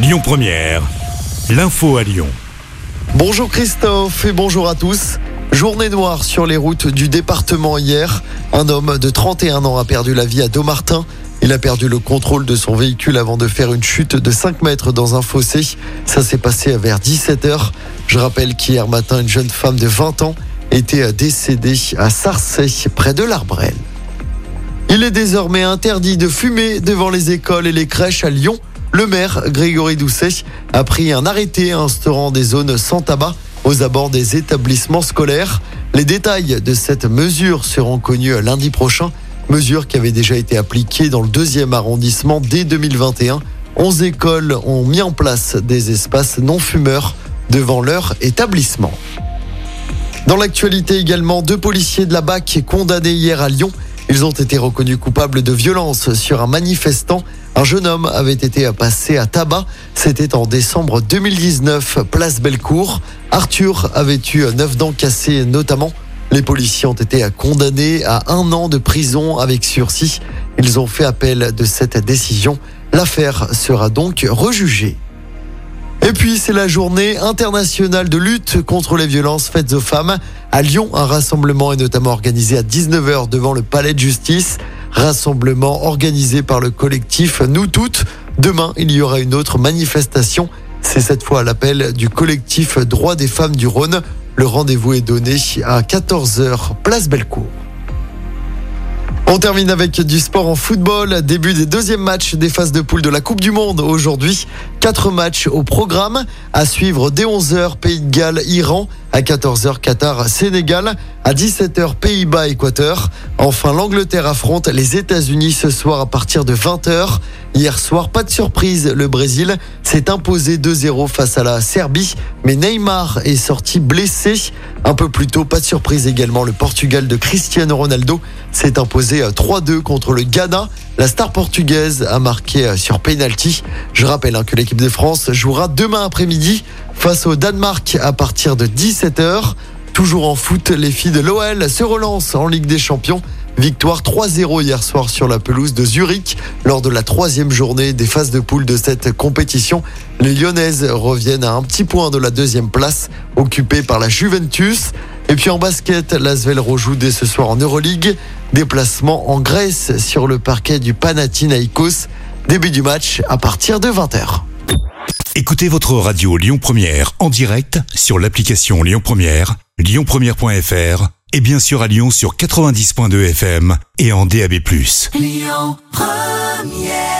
Lyon Première, l'info à Lyon. Bonjour Christophe et bonjour à tous. Journée noire sur les routes du département hier. Un homme de 31 ans a perdu la vie à Domartin. Il a perdu le contrôle de son véhicule avant de faire une chute de 5 mètres dans un fossé. Ça s'est passé vers 17h. Je rappelle qu'hier matin, une jeune femme de 20 ans était décédée à Sarcey, près de l'Arbrel. Il est désormais interdit de fumer devant les écoles et les crèches à Lyon. Le maire, Grégory Doucet, a pris un arrêté instaurant des zones sans tabac aux abords des établissements scolaires. Les détails de cette mesure seront connus lundi prochain. Mesure qui avait déjà été appliquée dans le deuxième arrondissement dès 2021. 11 écoles ont mis en place des espaces non fumeurs devant leur établissement. Dans l'actualité également, deux policiers de la BAC condamnés hier à Lyon. Ils ont été reconnus coupables de violence sur un manifestant. Un jeune homme avait été passé à tabac. C'était en décembre 2019, place Bellecour. Arthur avait eu neuf dents cassées notamment. Les policiers ont été condamnés à un an de prison avec sursis. Ils ont fait appel de cette décision. L'affaire sera donc rejugée. Et puis, c'est la journée internationale de lutte contre les violences faites aux femmes. À Lyon, un rassemblement est notamment organisé à 19h devant le palais de justice. Rassemblement organisé par le collectif Nous Toutes. Demain, il y aura une autre manifestation. C'est cette fois l'appel du collectif Droits des femmes du Rhône. Le rendez-vous est donné à 14h, place Bellecour. On termine avec du sport en football. Début des deuxièmes matchs des phases de poule de la Coupe du Monde aujourd'hui. Quatre matchs au programme. À suivre dès 11h, Pays de Galles, Iran. À 14h, Qatar, Sénégal. À 17h, Pays-Bas, Équateur. Enfin, l'Angleterre affronte les États-Unis ce soir à partir de 20h. Hier soir, pas de surprise, le Brésil s'est imposé 2-0 face à la Serbie, mais Neymar est sorti blessé. Un peu plus tôt, pas de surprise également, le Portugal de Cristiano Ronaldo s'est imposé 3-2 contre le Ghana. La star portugaise a marqué sur penalty. Je rappelle hein, que l'équipe de France jouera demain après-midi face au Danemark à partir de 17h. Toujours en foot, les filles de l'OL se relancent en Ligue des Champions. Victoire 3-0 hier soir sur la pelouse de Zurich lors de la troisième journée des phases de poule de cette compétition. Les Lyonnaises reviennent à un petit point de la deuxième place occupée par la Juventus. Et puis en basket, l'Asvel rejoue dès ce soir en Euroleague. Déplacement en Grèce sur le parquet du Panathinaikos. Début du match à partir de 20h. Écoutez votre radio Lyon Première en direct sur l'application Lyon Première, lyonpremière.fr et bien sûr à Lyon sur 90.2 FM et en DAB+. Lyon Première